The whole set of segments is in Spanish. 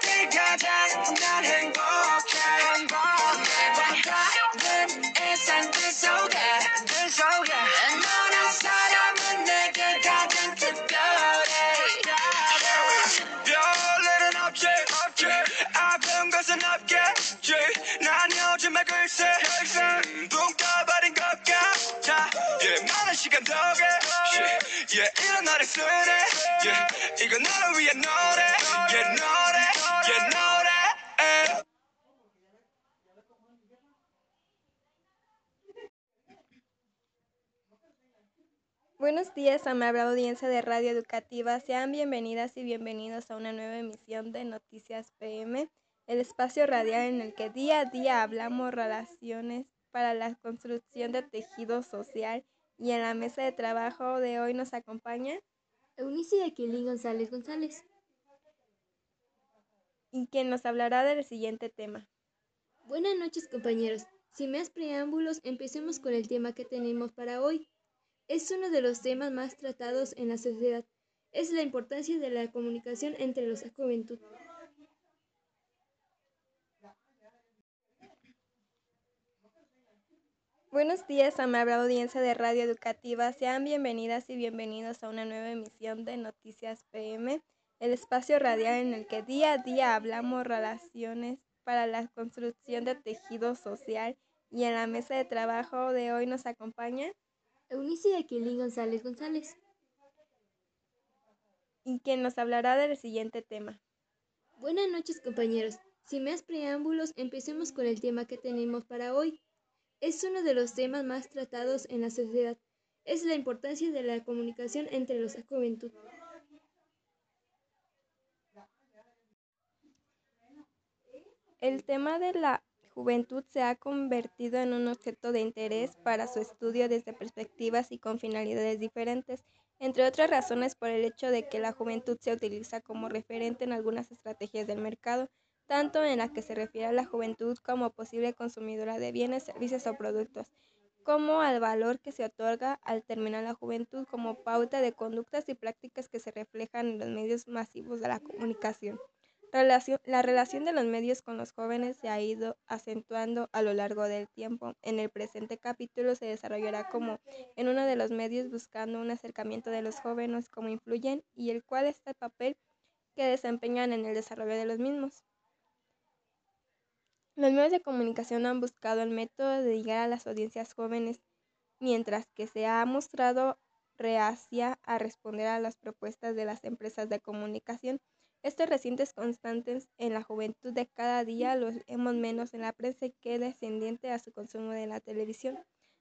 때가장 난 행복해 매번 같은 일상들 속에 너란 사람은 내게 가장 특별해 별일은 없지 아픈 것은 없겠지 난 요즘에 글쎄 눈 떠버린 것 같아 yeah, 많은 시간 덕에 yeah, yeah, 이런 노래 쓰네 yeah, 이건 너를 위한 노래 yeah, 노래 yeah, 노래 eh. Buenos días, amable audiencia de Radio Educativa. Sean bienvenidas y bienvenidos a una nueva emisión de Noticias PM, el espacio radial en el que día a día hablamos relaciones para la construcción de tejido social. Y en la mesa de trabajo de hoy nos acompaña Eunice Aquilín González González. y quien nos hablará del siguiente tema. Buenas noches compañeros. Sin más preámbulos, empecemos con el tema que tenemos para hoy. Es uno de los temas más tratados en la sociedad. Es la importancia de la comunicación entre los juventud. Buenos días, amable audiencia de Radio Educativa. Sean bienvenidas y bienvenidos a una nueva emisión de Noticias PM, el espacio radial en el que día a día hablamos relaciones para la construcción de tejido social. Y en la mesa de trabajo de hoy nos acompaña Eunice Aquilín González González. y quien nos hablará del siguiente tema. Buenas noches compañeros. Sin más preámbulos, empecemos con el tema que tenemos para hoy. Es uno de los temas más tratados en la sociedad. Es la importancia de la comunicación entre los juventud. El tema de la juventud se ha convertido en un objeto de interés para su estudio desde perspectivas y con finalidades diferentes, entre otras razones por el hecho de que la juventud se utiliza como referente en algunas estrategias del mercado, tanto en la que se refiere a la juventud como posible consumidora de bienes, servicios o productos, como al valor que se otorga al terminar la juventud como pauta de conductas y prácticas que se reflejan en los medios masivos de la comunicación. Relación- la relación de los medios con los jóvenes se ha ido acentuando a lo largo del tiempo. En el presente capítulo se desarrollará como en uno de los medios buscando un acercamiento de los jóvenes, cómo influyen y el cuál es el papel que desempeñan en el desarrollo de los mismos. Los medios de comunicación han buscado el método de llegar a las audiencias jóvenes, mientras que se ha mostrado reacia a responder a las propuestas de las empresas de comunicación. Estos recientes constantes en la juventud de cada día los vemos menos en la prensa que descendiente a su consumo de la televisión.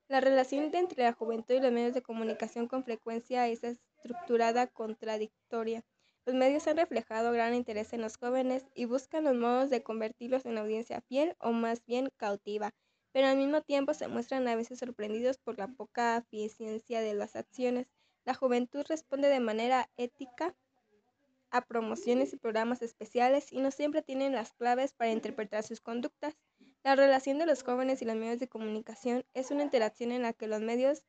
La relación entre la juventud y los medios de comunicación con frecuencia es estructurada contradictoria. Los medios han reflejado gran interés en los jóvenes y buscan los modos de convertirlos en audiencia fiel o más bien cautiva, pero al mismo tiempo se muestran a veces sorprendidos por la poca eficiencia de las acciones. La juventud responde de manera ética a promociones y programas especiales y no siempre tienen las claves para interpretar sus conductas. La relación de los jóvenes y los medios de comunicación es una interacción en la que los medios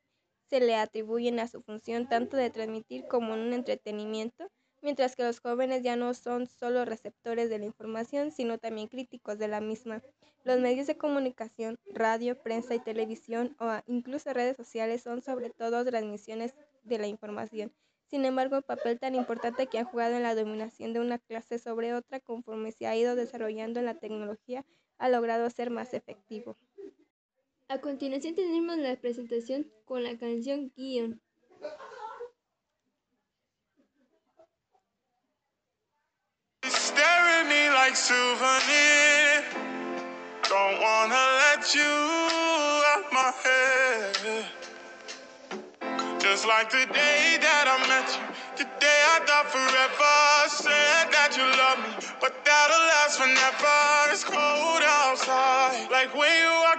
se le atribuyen a su función tanto de transmitir como un entretenimiento, mientras que los jóvenes ya no son solo receptores de la información, sino también críticos de la misma. Los medios de comunicación, radio, prensa y televisión o incluso redes sociales son sobre todo transmisiones de la información. Sin embargo, el papel tan importante que han jugado en la dominación de una clase sobre otra conforme se ha ido desarrollando en la tecnología ha logrado ser más efectivo. A continuación tenemos la presentación con la canción Guion. Like souvenir. Don't wanna let you out my head. Just like the day that I met you, the day I thought forever. Said that you love me, but that'll last forever. It's cold outside, like when you walked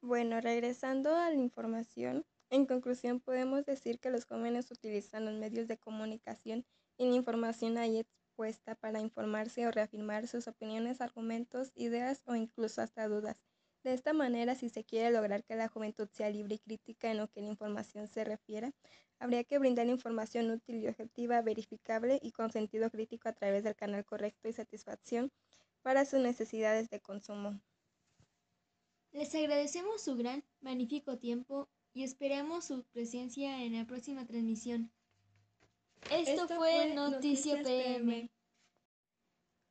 Bueno, regresando a la información, en conclusión podemos decir que los jóvenes utilizan los medios de comunicación y la información ahí expuesta para informarse o reafirmar sus opiniones, argumentos, ideas o incluso hasta dudas. De esta manera, si se quiere lograr que la juventud sea libre y crítica en lo que la información se refiere, habría que brindar información útil y objetiva, verificable y con sentido crítico a través del canal correcto y satisfacción para sus necesidades de consumo. Les agradecemos su gran, magnífico tiempo y esperamos su presencia en la próxima transmisión. Esto, fue Noticia PM.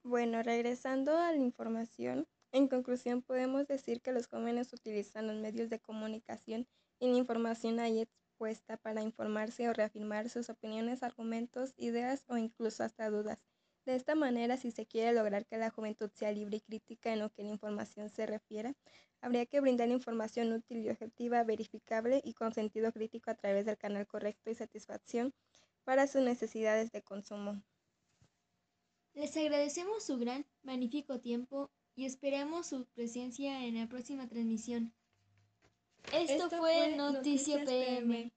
Bueno, regresando a la información, en conclusión podemos decir que los jóvenes utilizan los medios de comunicación y la información ahí expuesta para informarse o reafirmar sus opiniones, argumentos, ideas o incluso hasta dudas. De esta manera, si se quiere lograr que la juventud sea libre y crítica en lo que la información se refiere, habría que brindar información útil y objetiva, verificable y con sentido crítico a través del canal correcto y satisfacción para sus necesidades de consumo. Les agradecemos su gran, magnífico tiempo y esperamos su presencia en la próxima transmisión. Esto, fue Noticia PM.